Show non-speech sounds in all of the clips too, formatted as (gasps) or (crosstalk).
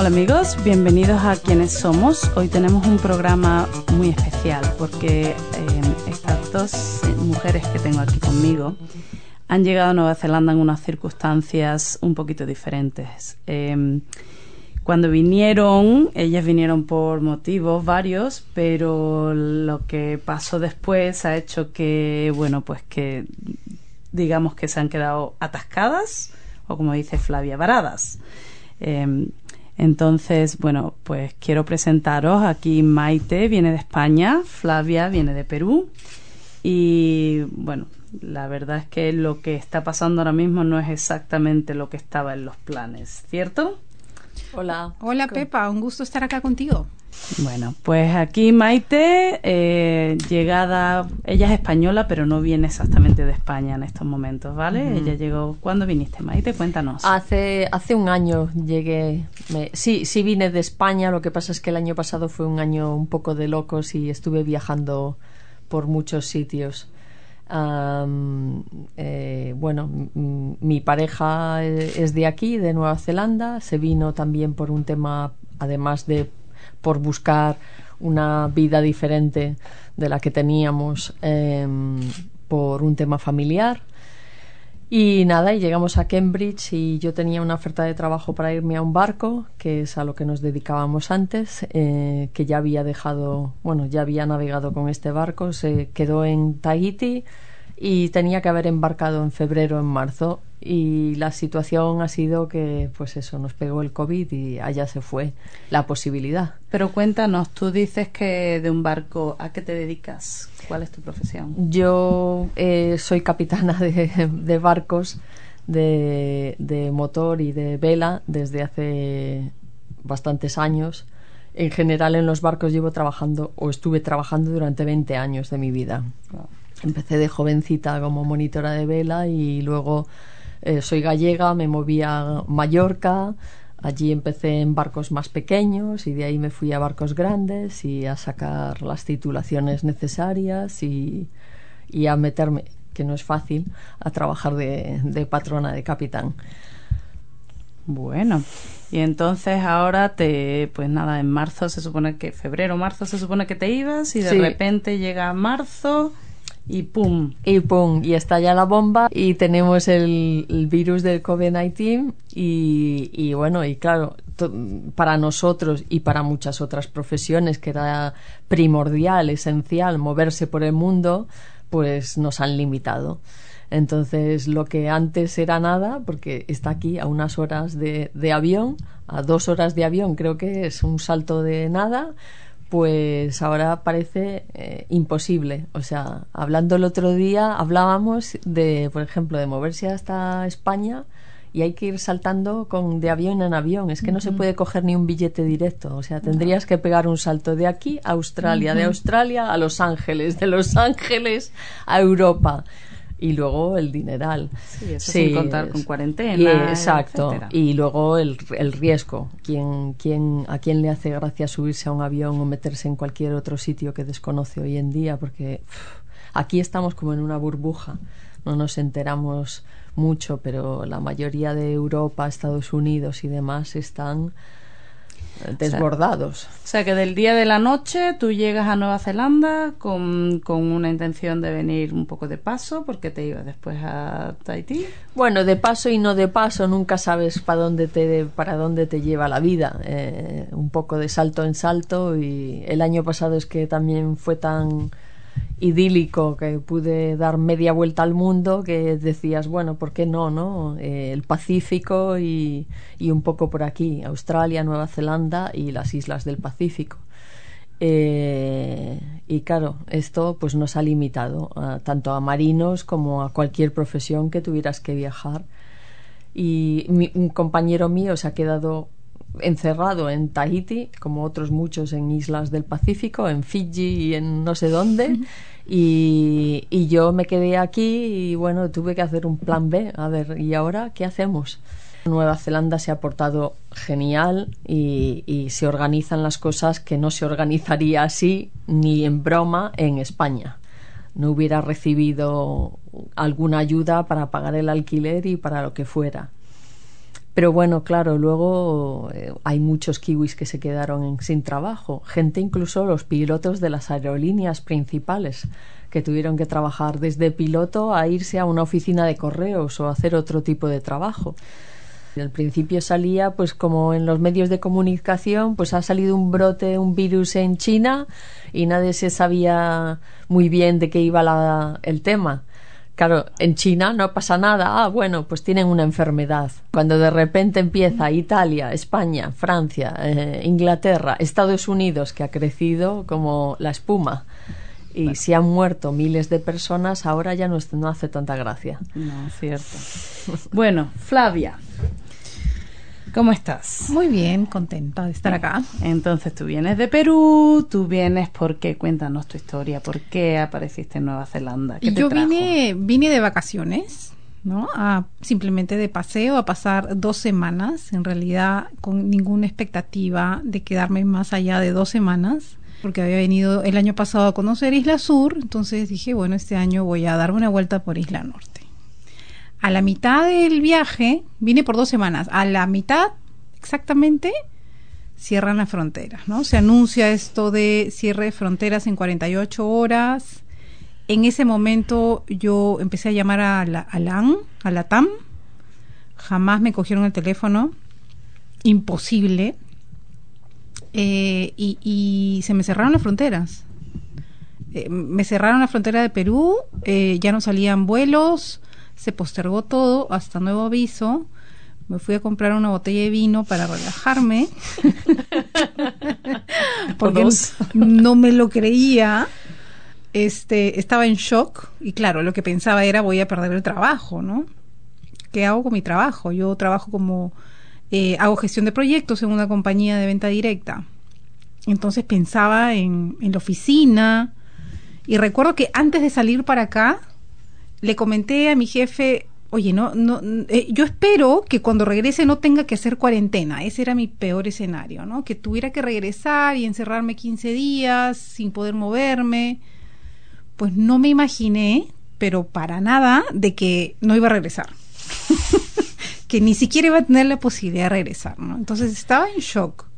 Hola amigos, bienvenidos a Quienes Somos. Hoy tenemos un programa muy especial porque eh, estas dos mujeres que tengo aquí conmigo han llegado a Nueva Zelanda en unas circunstancias un poquito diferentes. Eh, cuando vinieron, ellas vinieron por motivos varios, pero lo que pasó después ha hecho que, bueno, pues que digamos que se han quedado atascadas o como dice Flavia, varadas. Eh, entonces, bueno, pues quiero presentaros aquí Maite viene de España, Flavia viene de Perú y bueno, la verdad es que lo que está pasando ahora mismo no es exactamente lo que estaba en los planes, ¿cierto? Hola. Hola Pepa, un gusto estar acá contigo. Bueno, pues aquí Maite, eh, llegada, ella es española, pero no viene exactamente de España en estos momentos, ¿vale? Ella llegó, ¿cuándo viniste, Maite? Cuéntanos. Hace, hace un año llegué, me, sí, sí vine de España, lo que pasa es que el año pasado fue un año un poco de locos y estuve viajando por muchos sitios. Um, eh, bueno, mi pareja es de aquí, de Nueva Zelanda, se vino también por un tema, además de por buscar una vida diferente de la que teníamos eh, por un tema familiar. Y nada, y llegamos a Cambridge y yo tenía una oferta de trabajo para irme a un barco, que es a lo que nos dedicábamos antes, eh, que ya había dejado, bueno, ya había navegado con este barco, se quedó en Tahiti y tenía que haber embarcado en febrero, en marzo, y la situación ha sido que pues eso nos pegó el covid y allá se fue la posibilidad. Pero cuéntanos tú dices que de un barco a qué te dedicas cuál es tu profesión yo eh, soy capitana de, de barcos de, de, motor y de vela desde hace bastantes años. En general en los barcos llevo trabajando o estuve trabajando durante 20 años de mi vida empecé de jovencita como monitora de vela y luego eh, soy gallega, me moví a Mallorca, allí empecé en barcos más pequeños y de ahí me fui a barcos grandes y a sacar las titulaciones necesarias y, y a meterme, que no es fácil, a trabajar de, de patrona, de capitán. Bueno, y entonces ahora te, pues nada, en marzo se supone que, febrero, marzo se supone que te ibas y de Sí. repente llega marzo y pum. Y pum, y estalla la bomba y tenemos el, virus del COVID-19 y, y bueno, y claro, para nosotros y para muchas otras profesiones que era primordial, esencial moverse por el mundo, pues nos han limitado. Entonces, lo que antes era nada, porque está aquí a unas horas de avión, a dos horas de avión, creo que es un salto de nada, pues ahora parece eh, imposible. O sea, hablando el otro día, hablábamos de, por ejemplo, de moverse hasta España y hay que ir saltando con de avión en avión. Es que no se puede coger ni un billete directo. O sea, tendrías que pegar un salto de aquí a Australia, de Australia a Los Ángeles, de Los Ángeles a Europa. Y luego el dineral. Sí, eso sin contar con cuarentena, y, exacto. etcétera. Y luego el, el riesgo. ¿Quién, quién, ¿A quién le hace gracia subirse a un avión o meterse en cualquier otro sitio que desconoce hoy en día? Porque aquí estamos como en una burbuja. No nos enteramos mucho, pero la mayoría de Europa, Estados Unidos y demás están desbordados. O sea que del día de la noche tú llegas a Nueva Zelanda con, con una intención de venir un poco de paso porque te ibas después a Tahití. Bueno, de paso y no de paso, nunca sabes para dónde te para dónde te lleva la vida. Eh, un poco de salto en salto y el año pasado es que también fue tan idílico que pude dar media vuelta al mundo que decías, bueno, ¿por qué no, no? Eh, el Pacífico y, un poco por aquí, Australia, Nueva Zelanda y las islas del Pacífico. Eh, y claro, esto pues nos ha limitado tanto a marinos como a cualquier profesión que tuvieras que viajar. Y un compañero mío se ha quedado encerrado en Tahiti, como otros muchos en islas del Pacífico, en Fiji y en no sé dónde. (laughs) y, y, yo me quedé aquí y bueno, tuve que hacer un plan B. A ver, ¿y ahora qué hacemos? Nueva Zelanda se ha portado genial y, y, se organizan las cosas que no se organizaría así ni en broma en España. No hubiera recibido alguna ayuda para pagar el alquiler y para lo que fuera. Pero bueno, claro, luego eh, hay muchos kiwis que se quedaron sin trabajo, gente incluso los pilotos de las aerolíneas principales que tuvieron que trabajar desde piloto a irse a una oficina de correos o hacer otro tipo de trabajo. Al principio salía, pues como en los medios de comunicación, pues ha salido un brote, un virus en China y nadie se sabía muy bien de qué iba el tema. Claro, en China no pasa nada. Ah, bueno, pues tienen una enfermedad. Cuando de repente empieza Italia, España, Francia, eh, Inglaterra, Estados Unidos, que ha crecido como la espuma, y si han muerto miles de personas, ahora ya no, no hace tanta gracia. No, cierto. bueno, Flavia, ¿Cómo estás? Muy bien, contenta de estar acá. Entonces tú vienes de Perú, tú vienes porque cuéntanos tu historia, ¿por qué apareciste en Nueva Zelanda? ¿Qué Yo vine vine de vacaciones, ¿no? A, simplemente de paseo a pasar dos semanas, en realidad con ninguna expectativa de quedarme más allá de dos semanas porque había venido el año pasado a conocer Isla Sur, entonces dije, bueno, este año voy a darme una vuelta por Isla Norte a la mitad del viaje, vine por dos semanas, a la mitad exactamente cierran las fronteras, ¿no? Se anuncia esto de cierre de fronteras en 48 horas. En ese momento yo empecé a llamar a la, a a la TAM, jamás me cogieron el teléfono, imposible, eh, y, se me cerraron las fronteras. Eh, me cerraron la frontera de Perú, eh, ya no salían vuelos, se postergó todo hasta nuevo aviso. Me fui a comprar una botella de vino para relajarme. (laughs) porque no me lo creía. Este, estaba en shock y claro, lo que pensaba era voy a perder el trabajo, ¿no? ¿Qué hago con mi trabajo? Yo trabajo como eh, hago gestión de proyectos en una compañía de venta directa. Entonces pensaba en, en la oficina y recuerdo que antes de salir para acá le comenté a mi jefe, oye, no, no, eh, yo espero que cuando regrese no tenga que hacer cuarentena. Ese era mi peor escenario, ¿no? Que tuviera que regresar y encerrarme 15 días sin poder moverme. Pues no me imaginé, pero para nada, de que no iba a regresar. (laughs) que ni siquiera iba a tener la posibilidad de regresar, ¿no? Entonces estaba en shock.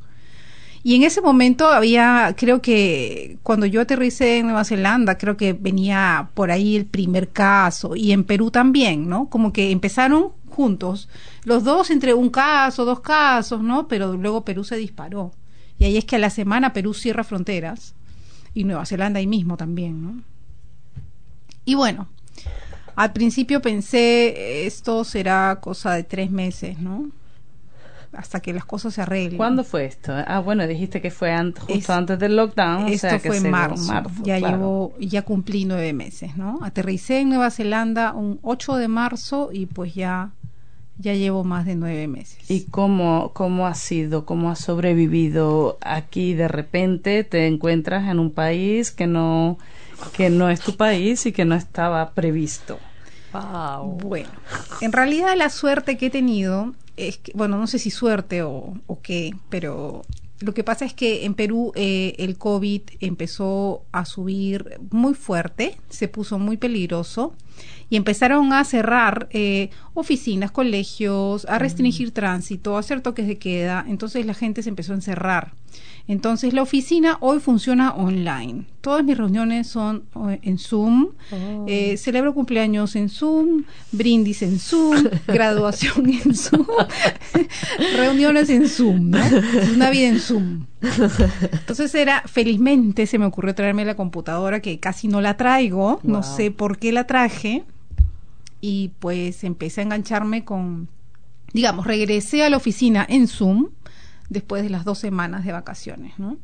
Y en ese momento había, creo que cuando yo aterricé en Nueva Zelanda, creo que venía por ahí el primer caso y en Perú también, ¿no? Como que empezaron juntos, los dos entre un caso, dos casos, ¿no? Pero luego Perú se disparó. Y ahí es que a la semana Perú cierra fronteras y Nueva Zelanda ahí mismo también, ¿no? Y bueno, al principio pensé, esto será cosa de tres meses, ¿no? Hasta que las cosas se arreglen. ¿Cuándo fue esto? Ah, bueno, dijiste que fue justo antes del lockdown. Esto fue en marzo. Ya llevo, ya cumplí nueve meses, ¿no? Aterricé en Nueva Zelanda un 8 de marzo y pues ya ya llevo más de nueve meses. ¿Y cómo, cómo ha sido? ¿Cómo has sobrevivido aquí de repente? Te encuentras en un país que no, que no es tu país y que no estaba previsto. Wow. Bueno, en realidad la suerte que he tenido es que, bueno, no sé si suerte o, o qué, pero lo que pasa es que en Perú eh, el COVID empezó a subir muy fuerte, se puso muy peligroso y empezaron a cerrar eh, oficinas, colegios, a restringir mm. tránsito, a hacer toques de queda. Entonces la gente se empezó a encerrar. Entonces la oficina hoy funciona online. Todas mis reuniones son eh, en Zoom. Oh. Eh, celebro cumpleaños en Zoom, brindis en Zoom, (laughs) graduación en Zoom, (laughs) reuniones en Zoom, ¿no? Una vida en Zoom. Entonces era, felizmente se me ocurrió traerme la computadora que casi no la traigo, no sé por qué la traje y pues empecé a engancharme con, digamos, regresé a la oficina en Zoom después de las dos semanas de vacaciones, ¿no?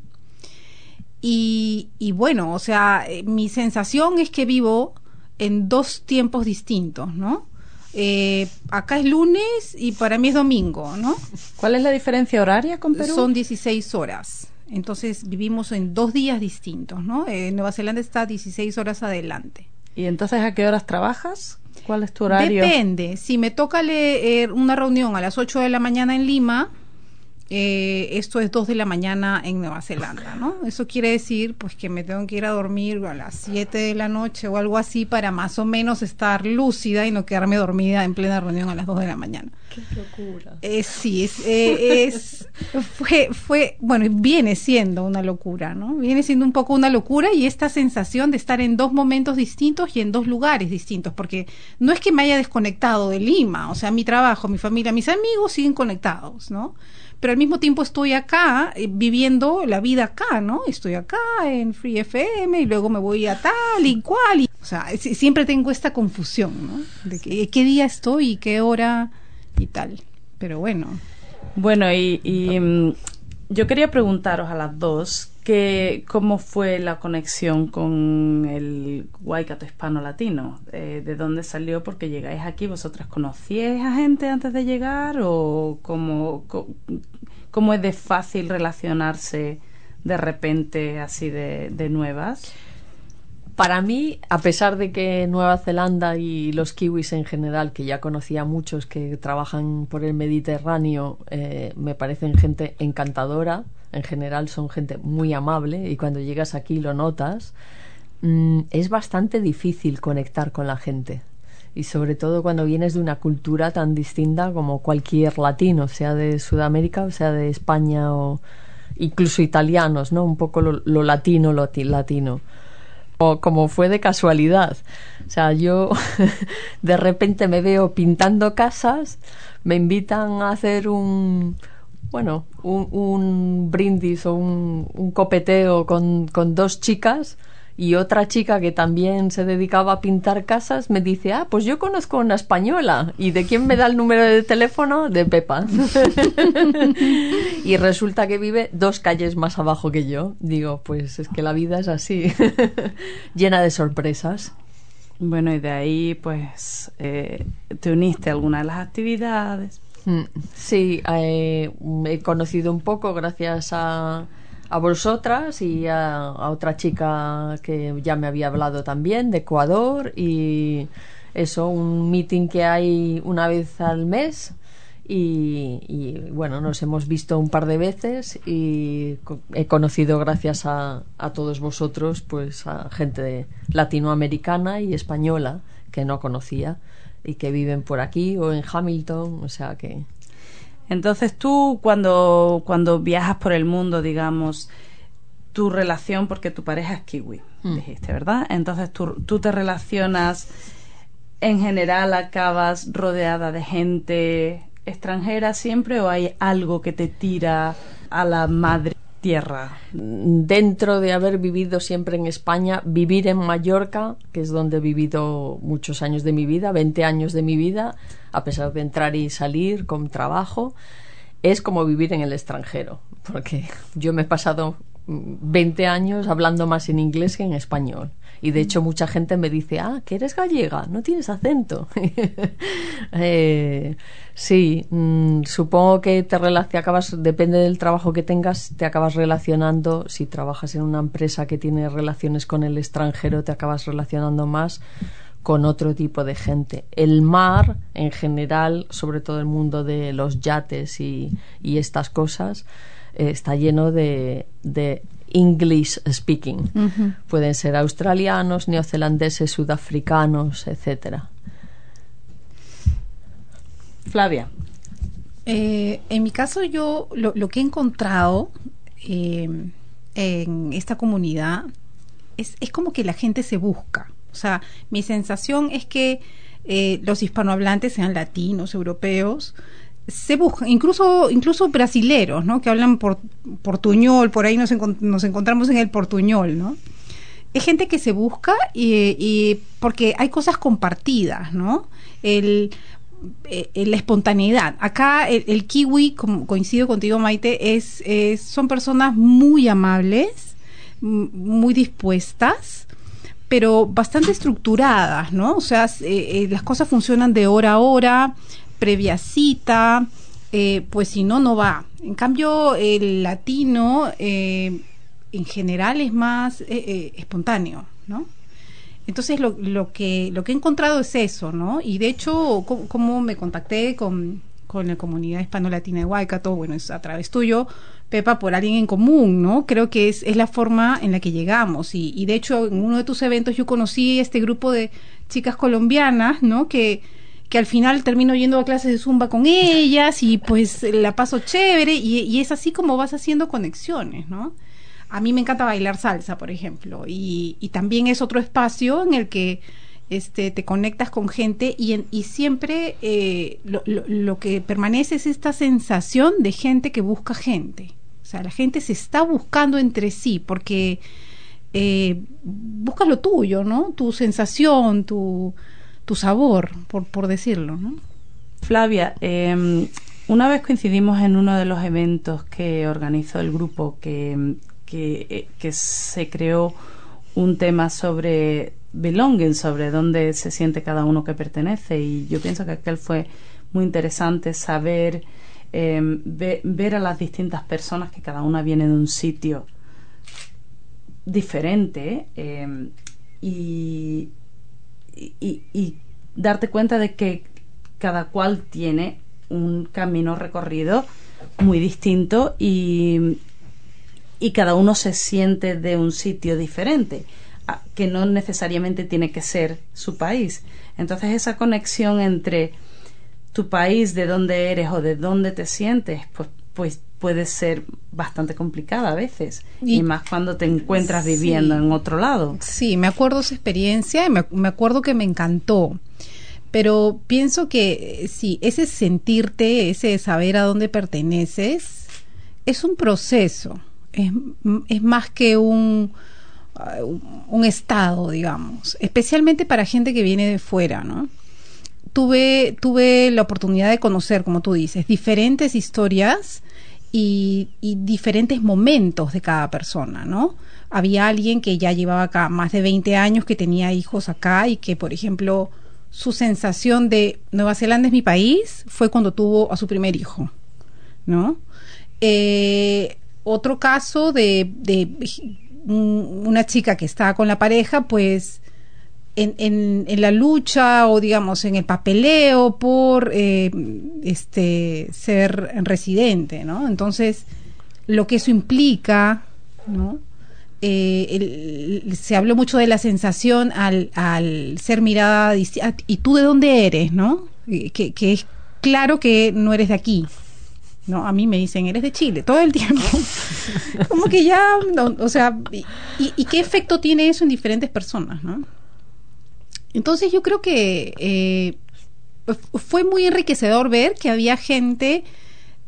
Y, y bueno, o sea, eh, mi sensación es que vivo en dos tiempos distintos, ¿no? Eh, acá es lunes y para mí es domingo, ¿no? ¿Cuál es la diferencia horaria con Perú? Son 16 horas. Entonces vivimos en dos días distintos, ¿no? Eh, Nueva Zelanda está 16 horas adelante. ¿Y entonces a qué horas trabajas? ¿Cuál es tu horario? Depende. Si me toca leer una reunión a las 8 de la mañana en Lima, eh, esto es 2 de la mañana en Nueva Zelanda, ¿no? Eso quiere decir pues que me tengo que ir a dormir a las 7 de la noche o algo así para más o menos estar lúcida y no quedarme dormida en plena reunión a las 2 de la mañana. Qué locura. Eh, sí, es, eh, es fue, fue, bueno, viene siendo una locura, ¿no? Viene siendo un poco una locura y esta sensación de estar en dos momentos distintos y en dos lugares distintos, porque no es que me haya desconectado de Lima, o sea, mi trabajo, mi familia, mis amigos siguen conectados, ¿no? Pero al mismo tiempo estoy acá eh, viviendo la vida acá, ¿no? Estoy acá en Free FM y luego me voy a tal y cual. Y, o sea, siempre tengo esta confusión, ¿no? De que, qué día estoy y qué hora y tal. Pero bueno. Bueno, y, y mm, yo quería preguntaros a las dos que, cómo fue la conexión con el Waikato hispano-latino. Eh, ¿De dónde salió? Porque llegáis aquí, ¿vosotras conocíais a gente antes de llegar? ¿O cómo, es de fácil relacionarse de repente así de, de nuevas? Para mí, a pesar de que Nueva Zelanda y los kiwis en general, que ya conocía muchos que trabajan por el Mediterráneo, eh, me parecen gente encantadora, en general son gente muy amable y cuando llegas aquí lo notas, mm, es bastante difícil conectar con la gente. Y sobre todo cuando vienes de una cultura tan distinta como cualquier latino, sea de Sudamérica o sea de España o incluso italianos, ¿no? Un poco lo, lo latino, lo latino o como fue de casualidad. O sea, yo (laughs) de repente me veo pintando casas, me invitan a hacer un, bueno, un, un brindis o un, copeteo con, con dos chicas y otra chica que también se dedicaba a pintar casas me dice, ah, pues yo conozco una española. ¿Y de quién me da el número de teléfono? De Pepa. (laughs) y resulta que vive dos calles más abajo que yo. Digo, pues es que la vida es así, (laughs) llena de sorpresas. Bueno, y de ahí pues eh, te uniste a alguna de las actividades. Mm, sí, eh, he conocido un poco gracias a a vosotras y a, otra chica que ya me había hablado también de Ecuador y eso, un meeting que hay una vez al mes y, bueno, nos hemos visto un par de veces y he conocido gracias a, a todos vosotros pues a gente latinoamericana y española que no conocía y que viven por aquí o en Hamilton, o sea que entonces tú cuando, cuando viajas por el mundo, digamos, tu relación, porque tu pareja es kiwi, mm. dijiste, ¿verdad? Entonces tú, tú te relacionas, en general acabas rodeada de gente extranjera siempre o hay algo que te tira a la madre tierra? Dentro de haber vivido siempre en España, vivir en Mallorca, que es donde he vivido muchos años de mi vida, 20 años de mi vida, a pesar de entrar y salir con trabajo, es como vivir en el extranjero, porque yo me he pasado 20 años hablando más en inglés que en español. Y de hecho mucha gente me dice, ah, que eres gallega, no tienes acento. (laughs) eh, sí, mm, supongo que te, te acabas, depende del trabajo que tengas, te acabas relacionando, si trabajas en una empresa que tiene relaciones con el extranjero, te acabas relacionando más con otro tipo de gente. El mar, en general, sobre todo el mundo de los yates y, y estas cosas, eh, está lleno de, de English speaking. Pueden ser australianos, neozelandeses, sudafricanos, etcétera. Flavia. Eh, en mi caso, yo lo, lo que he encontrado eh, en esta comunidad es, es, como que la gente se busca. O sea, mi sensación es que eh, los hispanohablantes, sean latinos, europeos, se buscan, incluso, incluso brasileros, ¿no? Que hablan por, portuñol, por ahí nos, nos encontramos en el portuñol, ¿no? Es gente que se busca y, porque hay cosas compartidas, ¿no? El, eh, la espontaneidad. Acá el, kiwi, como coincido contigo Maite, es, es, son personas muy amables, muy dispuestas pero bastante estructuradas, ¿no? O sea, eh, las cosas funcionan de hora a hora, previa cita, pues si no, no va. En cambio, el latino en general es más espontáneo, ¿no? Entonces lo, lo, que, lo que he encontrado es eso, ¿no? Y de hecho, como me contacté con, con la comunidad hispano-latina de Waikato, bueno, es a través tuyo, Pepa, por alguien en común, ¿no? Creo que es, es la forma en la que llegamos. Y, y de hecho, en uno de tus eventos yo conocí este grupo de chicas colombianas, ¿no? Que, que al final termino yendo a clases de zumba con ellas y pues la paso chévere y, es así como vas haciendo conexiones, ¿no? A mí me encanta bailar salsa, por ejemplo, y, también es otro espacio en el que este, te conectas con gente y, siempre eh, lo, lo, que permanece es esta sensación de gente que busca gente. O sea, la gente se está buscando entre sí porque eh, buscas lo tuyo, ¿no? Tu sensación, tu, tu sabor, por, por decirlo, ¿no? Flavia, eh, una vez coincidimos en uno de los eventos que organizó el grupo que eh, que, se creó un tema sobre belonging, sobre dónde se siente cada uno que pertenece. Y yo pienso que aquel fue muy interesante saber, em, ver a las distintas personas que cada una viene de un sitio diferente em, y, y, darte cuenta de que cada cual tiene un camino recorrido muy distinto y, y cada uno se siente de un sitio diferente, que no necesariamente tiene que ser su país. Entonces esa conexión entre tu país, de dónde eres o de dónde te sientes, pues, pues puede ser bastante complicada a veces y, más cuando te encuentras viviendo en otro lado. Sí, me acuerdo esa experiencia y me, me acuerdo que me encantó pero pienso que eh, sí, ese sentirte, ese saber a dónde perteneces, es un proceso es, es más que un, uh, un estado, digamos, especialmente para gente que viene de fuera, ¿no? Tuve, tuve la oportunidad de conocer, como tú dices, diferentes historias y, y, diferentes momentos de cada persona, ¿no? Había alguien que ya llevaba acá más de 20 años, que tenía hijos acá y que, por ejemplo, su sensación de Nueva Zelanda es mi país fue cuando tuvo a su primer hijo, ¿no? Eh, otro caso de, de una chica que estaba con la pareja, pues en, en, la lucha o digamos en el papeleo por eh, este ser residente, ¿no? Entonces, lo que eso implica, ¿no? Eh, se habló mucho de la sensación al, al ser mirada y tú de dónde eres, ¿no? Que, es claro que no eres de aquí, no, a mí me dicen, eres de Chile, todo el tiempo. (laughs) Como que ya, o sea, y, qué efecto tiene eso en diferentes personas, no? Entonces yo creo que eh, fue muy enriquecedor ver que había gente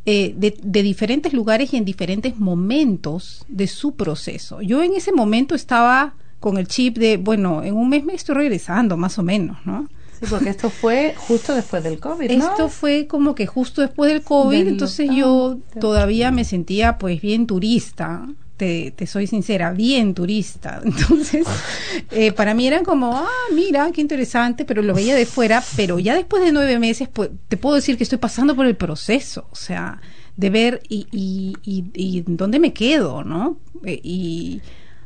eh, de, de, diferentes lugares y en diferentes momentos de su proceso. Yo en ese momento estaba con el chip de, bueno, en un mes me estoy regresando, más o menos, ¿no? Sí, porque esto fue justo después del COVID, ¿no? Esto fue como que justo después del COVID, entonces yo todavía me sentía pues bien turista. Te, soy sincera, bien turista. (laughs) Entonces, eh, para mí eran como, ah, mira, qué interesante, pero lo veía de fuera, pero ya después de nueve meses, pues, te puedo decir que estoy pasando por el proceso, o sea, de ver y, y, y, y dónde me quedo, ¿no? Eh, y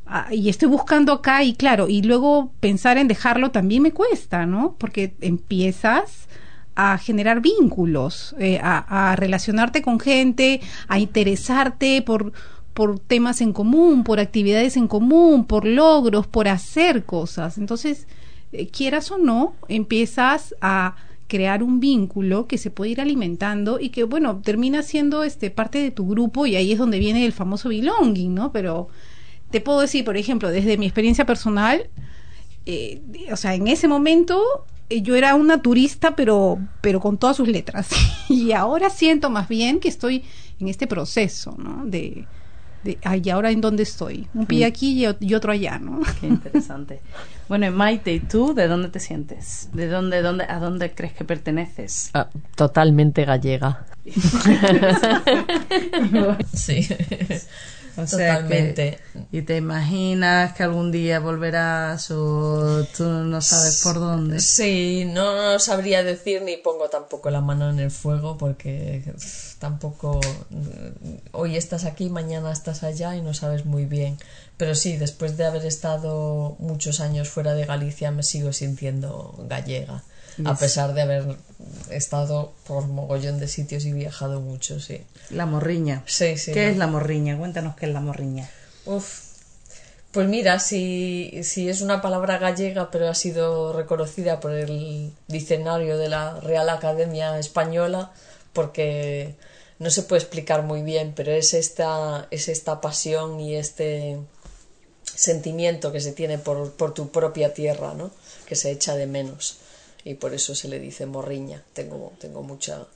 Ah, y estoy buscando acá y claro, y luego pensar en dejarlo también me cuesta, ¿no? Porque empiezas a generar vínculos, eh, a, relacionarte con gente, a interesarte por, por temas en común, por actividades en común, por logros, por hacer cosas. Entonces, eh, quieras o no, empiezas a crear un vínculo que se puede ir alimentando y que, bueno, termina siendo este, parte de tu grupo y ahí es donde viene el famoso belonging, ¿no? Pero te puedo decir, por ejemplo, desde mi experiencia personal, eh, o sea, en ese momento eh, yo era una turista, pero, pero con todas sus letras. (laughs) y ahora siento más bien que estoy en este proceso, ¿no? De, de ay, ahora en dónde estoy? Un pie mm. aquí y, otro allá, ¿no? Qué interesante. (laughs) bueno, Maite, ¿y tú de dónde te sientes? ¿De dónde, dónde, a dónde crees que perteneces? Ah, totalmente gallega. (laughs) sí. O sea Totalmente. que- y te imaginas que algún día volverás o tú no sabes por dónde. Sí, no sabría decir ni pongo tampoco la mano en el fuego porque tampoco mm, hoy estás aquí, mañana estás allá y no sabes muy bien. Pero sí, después de haber estado muchos años fuera de Galicia me sigo sintiendo gallega, a pesar de haber estado por mogollón de sitios y viajado mucho, sí. La morriña. Sí, sí. ¿Qué ¿no? es la morriña? Cuéntanos qué es la morriña. Uf. Pues mira, si, si es una palabra gallega, pero ha sido reconocida por el diccionario de la Real Academia Española, porque no se puede explicar muy bien, pero es esta, es esta pasión y este sentimiento que se tiene por, por tu propia tierra, ¿no? Que se echa de menos. Y por eso se le dice morriña. Tengo, tengo mucha,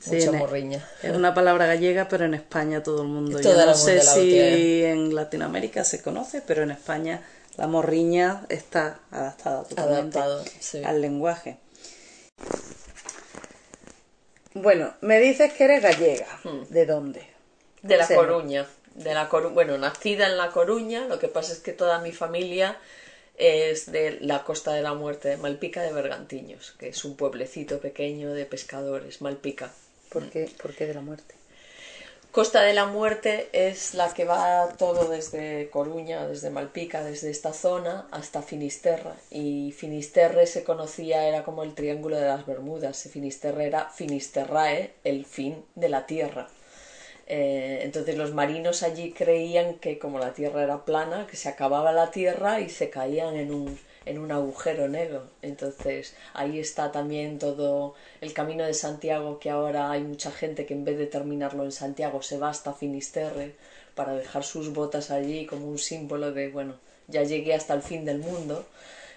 Sí, mucha e- morriña. Es una palabra gallega, pero en España todo el mundo. Todo Yo no sé la si tiene. en Latinoamérica se conoce, pero en España la morriña está adaptada totalmente Adaptado, sí. al lenguaje. Bueno, me dices que eres gallega. ¿De dónde? De La. Coruña. De la Coru- bueno, nacida en La Coruña, lo que pasa es que toda mi familia es de la Costa de la Muerte, Malpica de Bergantiños, que es un pueblecito pequeño de pescadores, Malpica. ¿Por qué, por qué de la muerte? Costa de la Muerte es la que va todo desde Coruña, desde Malpica, desde esta zona hasta Finisterra. Y Finisterre se conocía, era como el Triángulo de las Bermudas. Finisterre era Finisterrae, el fin de la Tierra. Eh, entonces los marinos allí creían que como la Tierra era plana, que se acababa la Tierra y se caían en un, en un agujero negro. Entonces ahí está también todo el camino de Santiago, que ahora hay mucha gente que en vez de terminarlo en Santiago se va hasta Finisterre para dejar sus botas allí como un símbolo de, bueno, ya llegué hasta el fin del mundo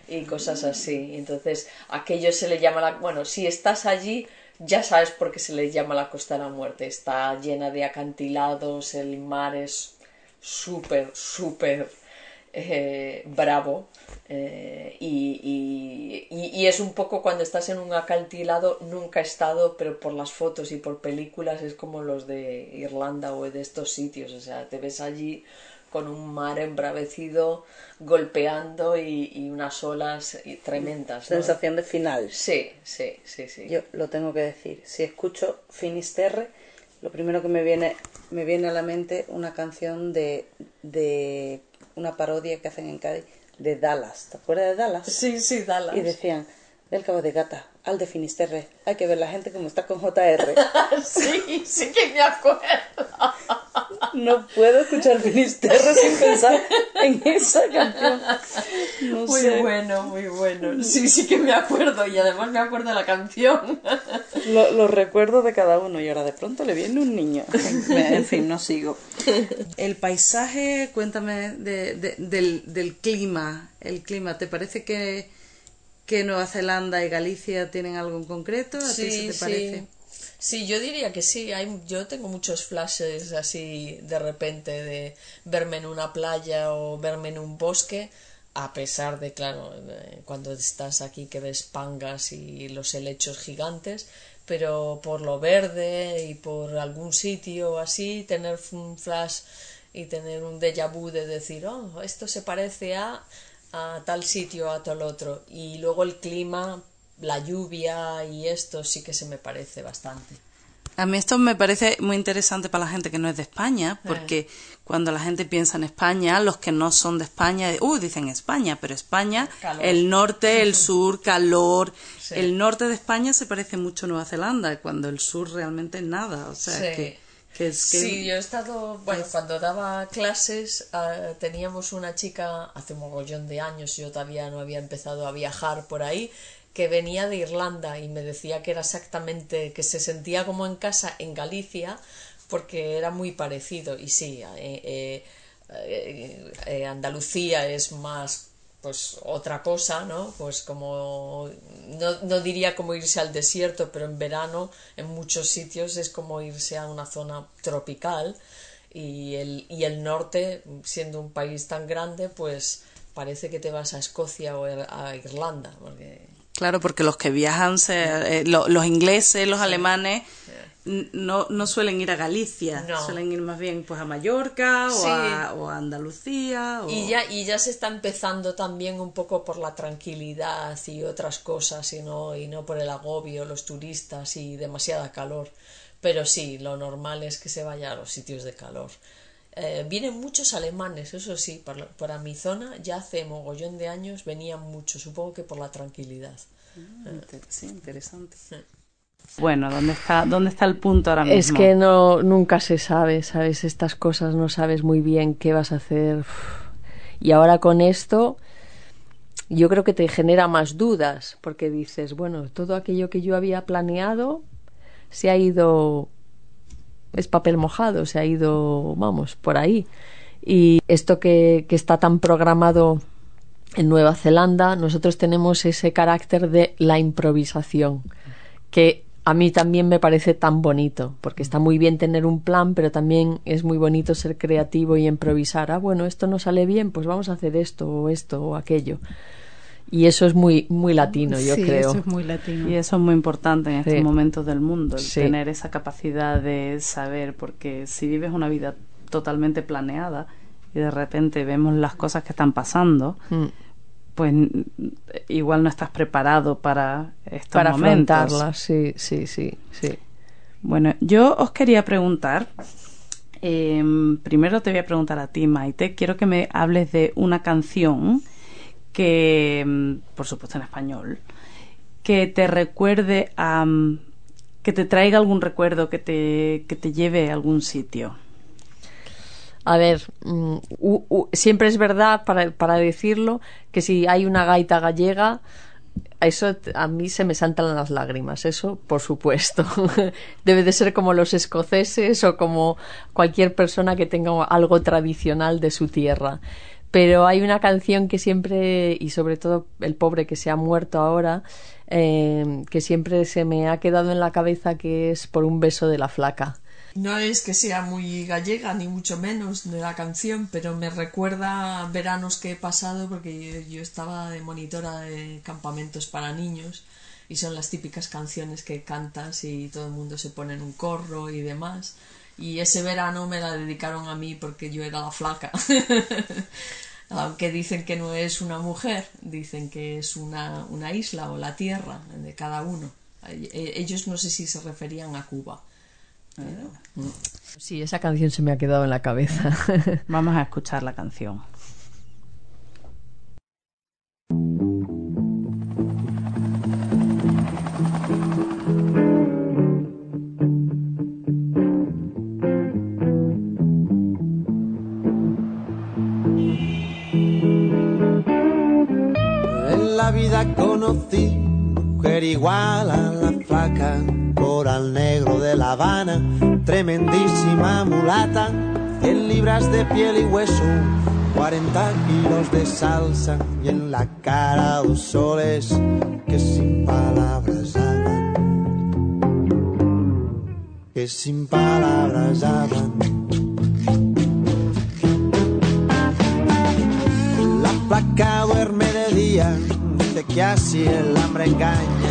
y cosas así. Entonces, aquello se le llama la... Bueno, si estás allí, ya sabes por qué se le llama la Costa de la Muerte. Está llena de acantilados, el mar es súper, súper eh, bravo. eh, y, y- y- es un poco cuando estás en un acantilado, nunca he estado, pero por las fotos y por películas es como los de Irlanda o de estos sitios. O sea, te ves allí con un mar embravecido golpeando y, y unas olas y- tremendas. ¿no? Sensación de final. Sí, sí, sí, sí. Yo lo tengo que decir. Si escucho Finisterre, lo primero que me viene, me viene a la mente una canción de, de una parodia que hacen en Cádiz de Dallas. ¿Te acuerdas de Dallas? Sí, sí, Dallas. Y decían, del Cabo de Gata al de Finisterre, hay que ver la gente como está con JR. (laughs) sí, sí que me acuerdo. No puedo escuchar Finisterre sin pensar en esa canción. No Muy sé. bueno, muy bueno. Sí, sí que me acuerdo y además me acuerdo de la canción. Lo- Los recuerdos de cada uno y ahora de pronto le viene un niño. En fin, no sigo. El paisaje, cuéntame de- de- del, del clima. El clima, ¿te parece que, que Nueva Zelanda y Galicia tienen algo en concreto? ¿A ti se te parece? Sí. Sí, yo diría que sí. Hay, yo tengo muchos flashes así de repente de verme en una playa o verme en un bosque, a pesar de, claro, cuando estás aquí que ves pangas y los helechos gigantes, pero por lo verde y por algún sitio así, tener un flash y tener un déjà vu de decir, oh, esto se parece a, a tal sitio, a tal otro. Y luego el clima, la lluvia y esto sí que se me parece bastante. A mí esto me parece muy interesante para la gente que no es de España, porque cuando la gente piensa en España, los que no son de España, uh, dicen España, pero España, Calor. el norte, el (laughs) sur, calor. Sí. El norte de España se parece mucho a Nueva Zelanda, cuando el sur realmente es nada. O sea, Sí. que, que es que... Sí, yo he estado, bueno, cuando daba clases ah, teníamos una chica hace un mogollón de años, yo todavía no había empezado a viajar por ahí, que venía de Irlanda y me decía que era exactamente, que se sentía como en casa en Galicia porque era muy parecido y sí, eh, eh, eh, eh, Andalucía es más pues otra cosa, ¿no? Pues como no, no diría como irse al desierto, pero en verano en muchos sitios es como irse a una zona tropical y el, y el norte, siendo un país tan grande, pues parece que te vas a Escocia o a Irlanda, porque Claro, porque los que viajan, se- eh, lo- los ingleses, los alemanes, no, no suelen ir a Galicia, No. suelen ir más bien pues a Mallorca o, Sí. a, o a Andalucía. O... Y ya, y ya se está empezando también un poco por la tranquilidad y otras cosas y no, y no por el agobio, los turistas y demasiada calor. Pero sí, lo normal es que se vaya a los sitios de calor. Eh, vienen muchos alemanes, eso sí, para, para mi zona ya hace mogollón de años venían muchos, supongo que por la tranquilidad. Inter- sí, interesante. Bueno, ¿dónde está, ¿dónde está el punto ahora mismo? Es que no, nunca se sabe, ¿sabes? Estas cosas no sabes muy bien qué vas a hacer. Uf. Y ahora con esto, yo creo que te genera más dudas, porque dices, bueno, todo aquello que yo había planeado se ha ido. Es papel mojado, se ha ido, vamos, por ahí. Y esto que, que está tan programado en Nueva Zelanda, nosotros tenemos ese carácter de la improvisación, que a mí también me parece tan bonito, porque está muy bien tener un plan, pero también es muy bonito ser creativo y improvisar. Ah, bueno, esto no sale bien, pues vamos a hacer esto o esto o aquello. Y eso es muy, muy latino, yo sí, creo. eso es muy latino. Y eso es muy importante en estos Sí. momentos del mundo, el Sí. tener esa capacidad de saber, porque si vives una vida totalmente planeada y de repente vemos las cosas que están pasando, Mm. pues igual no estás preparado para estos Para momentos. afrontarlas, sí, sí, sí, sí. Bueno, yo os quería preguntar, eh, primero te voy a preguntar a ti, Maite, quiero que me hables de una canción que, mm, por supuesto en español, que te recuerde a... mm, que te traiga algún recuerdo, que te, que te lleve a algún sitio. A ver, mm, siempre es verdad para, para decirlo que si hay una gaita gallega, eso a mí se me saltan las lágrimas, eso por supuesto. (laughs) Debe de ser como los escoceses o como cualquier persona que tenga algo tradicional de su tierra. Pero hay una canción que siempre, y sobre todo el pobre que se ha muerto ahora, eh, que siempre se me ha quedado en la cabeza que es por un beso de la flaca. No es que sea muy gallega, ni mucho menos de la canción, pero me recuerda veranos que he pasado porque yo, estaba de monitora de campamentos para niños y son las típicas canciones que cantas y todo el mundo se pone en un corro y demás. Y ese verano me la dedicaron a mí porque yo era la flaca. (laughs) Aunque dicen que no es una mujer, dicen que es una, una isla o la tierra de cada uno. Eh, Ellos no sé si se referían a Cuba. Pero- Sí, esa canción se me ha quedado en la cabeza. Vamos a (laughs) escuchar la canción. Igual a la flaca, coral negro de La Habana, tremendísima mulata, 100 libras de piel y hueso, 40 kilos de salsa y en la cara dos soles que sin palabras hablan, que sin palabras hablan. La placa duerme de día, dice que así el hambre engaña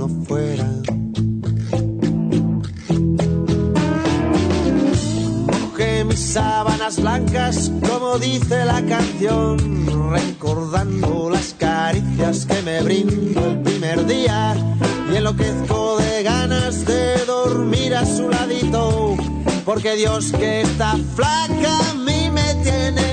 uno fuera. Mojé mis sábanas blancas, como dice la canción, recordando las caricias que me brindó el primer día y enloquezco de ganas de dormir a su ladito, porque Dios que está flaca a mí me tiene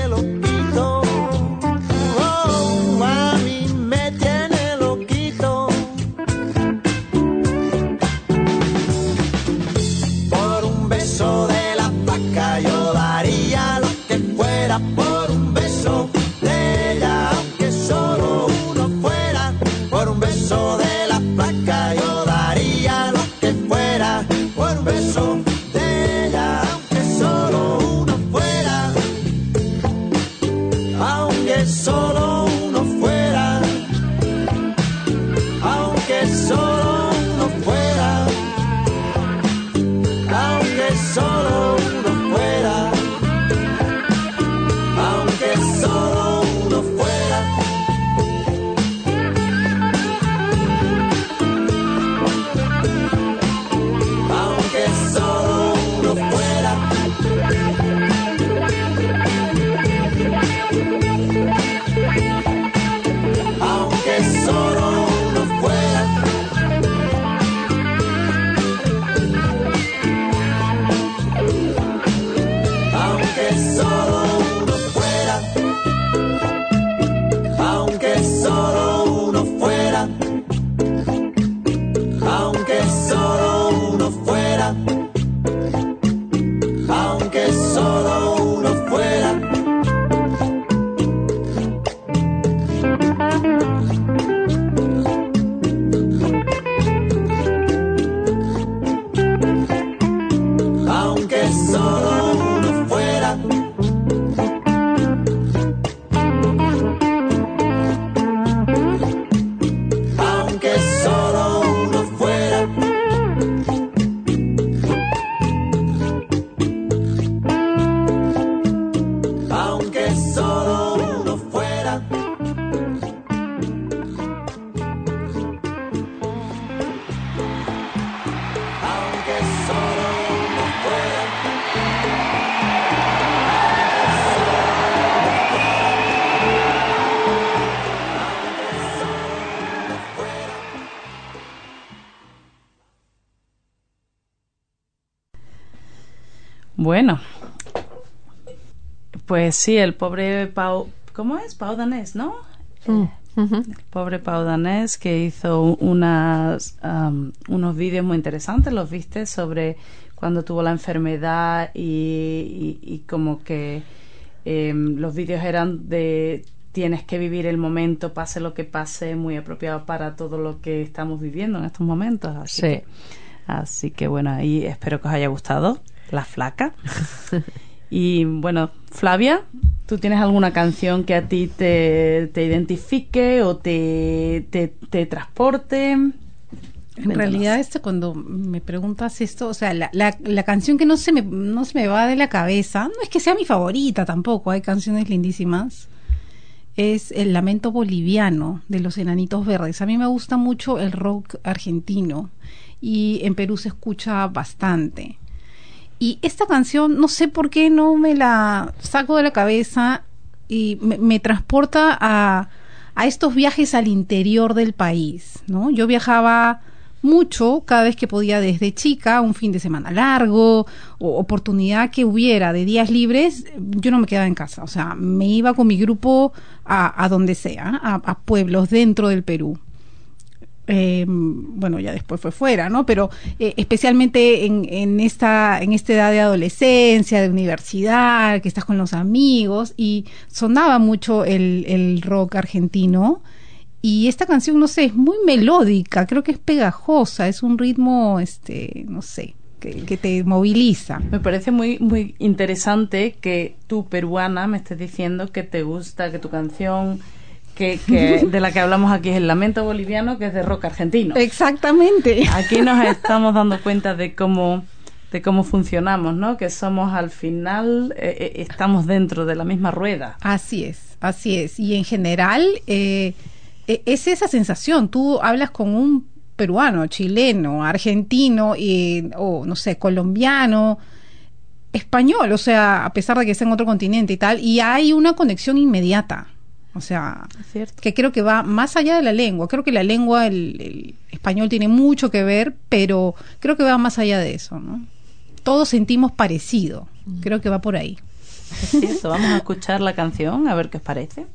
pues sí, el pobre Pau, ¿cómo es? Pau Danés, ¿no? Mm, ujú. El pobre Pau Danés que hizo unas, am, unos vídeos muy interesantes, los viste, sobre cuando tuvo la enfermedad y, y- y como que em, los vídeos eran de tienes que vivir el momento, pase lo que pase, muy apropiado para todo lo que estamos viviendo en estos momentos. Así Sí. que, así que bueno, ahí espero que os haya gustado La Flaca. (laughs) y bueno, Flavia, ¿tú tienes alguna canción que a ti te, te identifique o te, te, te transporte? En realidad, este, cuando me preguntas esto, o sea, la, la, la canción que no se, me, no se me va de la cabeza, no es que sea mi favorita tampoco, hay canciones lindísimas, es El Lamento Boliviano de los Enanitos Verdes. A mí me gusta mucho el rock argentino y en Perú se escucha bastante. Y esta canción, no sé por qué no me la saco de la cabeza y me, transporta a, a estos viajes al interior del país, ¿no? Yo viajaba mucho cada vez que podía desde chica, un fin de semana largo o oportunidad que hubiera de días libres, yo no me quedaba en casa, o sea, me iba con mi grupo a, a donde sea, a pueblos dentro del Perú eh, bueno, ya después fue fuera, ¿no? Pero eh, especialmente en, esta, en esta edad de adolescencia, de universidad, que estás con los amigos, y sonaba mucho el, el rock argentino. Y esta canción, no sé, es muy melódica, creo que es pegajosa, es un ritmo, este, no sé, que, que te moviliza. Me parece muy, muy interesante que tú, peruana, me estés diciendo que te gusta, que tu canción que, que (laughs) de la que hablamos aquí es el lamento boliviano, que es de rock argentino. Exactamente. Aquí nos (laughs) estamos dando cuenta de cómo de cómo funcionamos, ¿no? Que somos al final eh, eh, estamos dentro de la misma rueda. Así es, así es. Y en general eh, es esa sensación. Tú hablas con un peruano, chileno, argentino o no sé, colombiano, español, o sea, a pesar de que está en otro continente y tal, y hay una conexión inmediata. O sea, que creo que va más allá de la lengua. Creo que la lengua, el, el, español tiene mucho que ver, pero creo que va más allá de eso, ¿no? Todos sentimos parecido. Creo que va por ahí. Es cierto. Vamos a escuchar la canción, a ver qué os parece.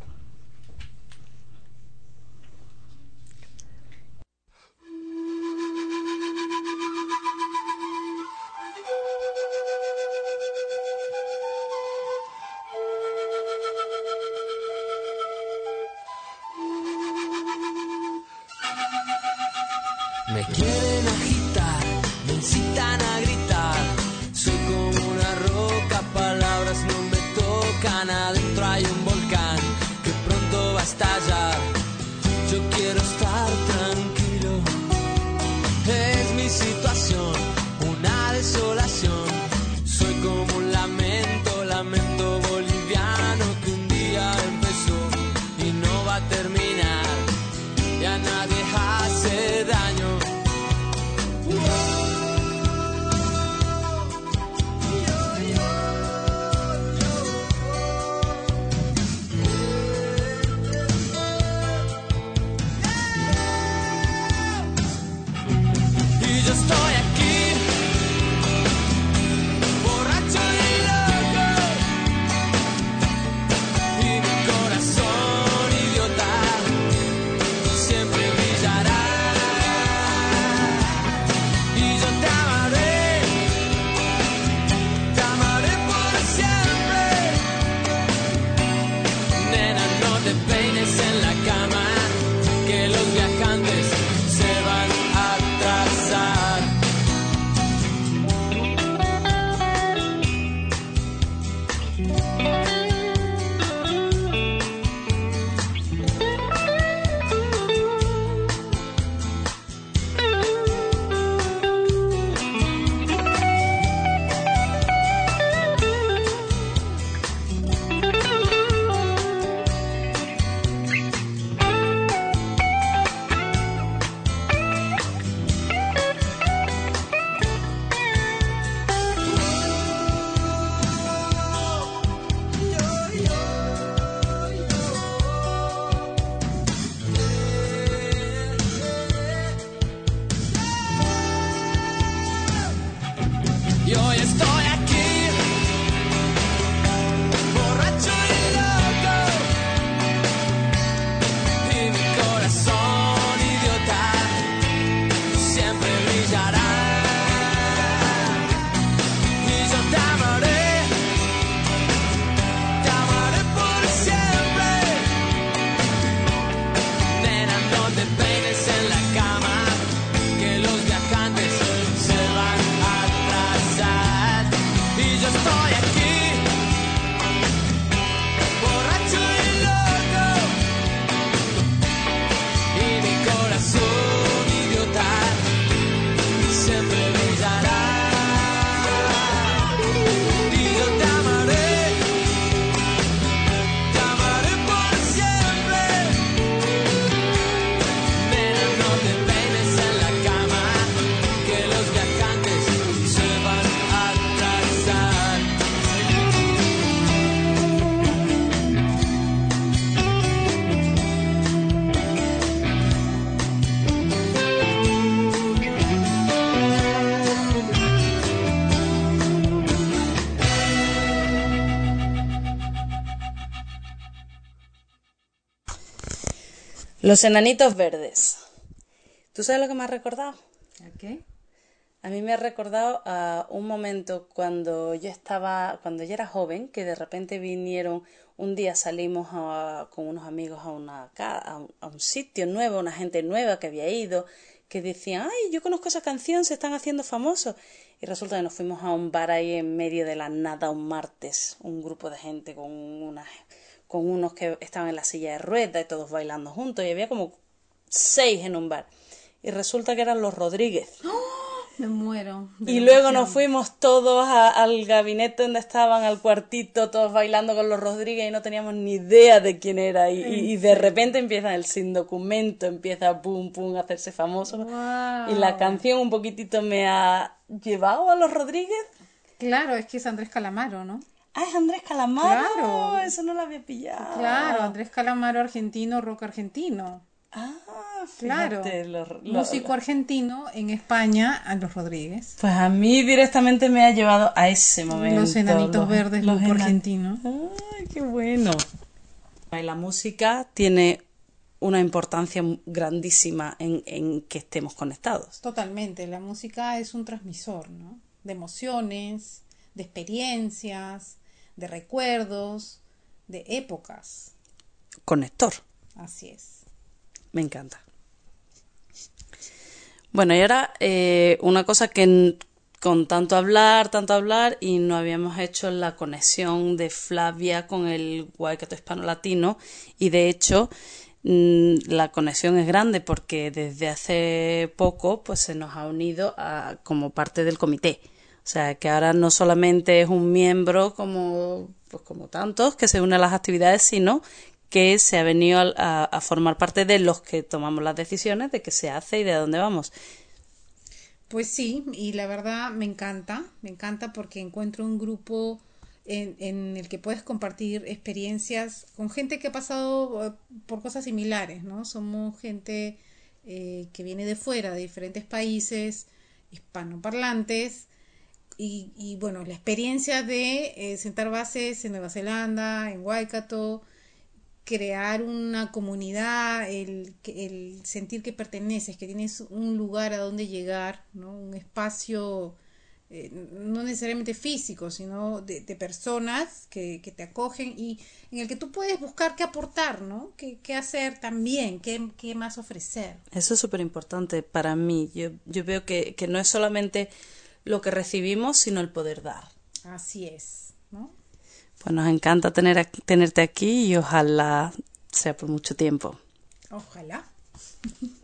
Los enanitos verdes. ¿Tú sabes lo que me ha recordado? ¿Qué? A mí me ha recordado a un momento cuando yo estaba, cuando yo era joven, que de repente vinieron, un día salimos a- con unos amigos a, una, a, un, a un sitio nuevo, una gente nueva que había ido, que decían, ay, yo conozco esa canción, se están haciendo famosos. Y resulta que nos fuimos a un bar ahí en medio de la nada un martes, un grupo de gente con unas con unos que estaban en la silla de ruedas y todos bailando juntos, y había como seis en un bar. Y resulta que eran los Rodríguez. (gasps) Me muero. Y luego emoción. nos fuimos todos a- al gabinete donde estaban, al cuartito, todos bailando con los Rodríguez y no teníamos ni idea de quién era. Y, y- y de repente empieza el sin documento, empieza pum pum a hacerse famoso. Y la canción un poquitito me ha llevado a los Rodríguez. Claro, es que es Andrés Calamaro, ¿no? Ah, es Andrés Calamaro. Claro. Eso no lo había pillado. Claro, Andrés Calamaro argentino, rock argentino. Ah, Claro. fíjate, lo- lo- Músico argentino en España, a los Rodríguez. Pues a mí directamente me ha llevado a ese momento. Los enanitos los- verdes, los grupo enan- argentino. Ay, qué bueno. Y la música tiene una importancia grandísima en, en que estemos conectados. Totalmente, la música es un transmisor, ¿no? De emociones, de experiencias, de recuerdos, de épocas. Conector. Así es. Me encanta. Bueno, y ahora eh, una cosa que con tanto hablar, tanto hablar, y no habíamos hecho la conexión de Flavia con el Waikato hispano-latino, y de hecho la conexión es grande porque desde hace poco pues se nos ha unido a- como parte del comité. O sea, que ahora no solamente es un miembro como, pues como tantos que se une a las actividades, sino que se ha venido a, a formar parte de los que tomamos las decisiones de qué se hace y de dónde vamos. Pues sí, y la verdad me encanta, me encanta porque encuentro un grupo en, en el que puedes compartir experiencias con gente que ha pasado eh, por cosas similares, ¿no? Somos gente eh, que viene de fuera, de diferentes países, hispanoparlantes. Y, y bueno, la experiencia de eh, sentar bases en Nueva Zelanda, en Waikato, crear una comunidad, el, el sentir que perteneces, que tienes un lugar a donde llegar, ¿no? un espacio eh, no necesariamente físico, sino de, de personas que, que, te acogen y en el que tú puedes buscar qué aportar, ¿no? ¿Qué, qué hacer también? ¿Qué, qué más ofrecer? Eso es súper importante para mí. Yo, yo veo que, que no es solamente lo que recibimos, sino el poder dar. Así es, ¿no? Pues nos encanta tener, tenerte aquí y ojalá sea por mucho tiempo. Ojalá. (laughs)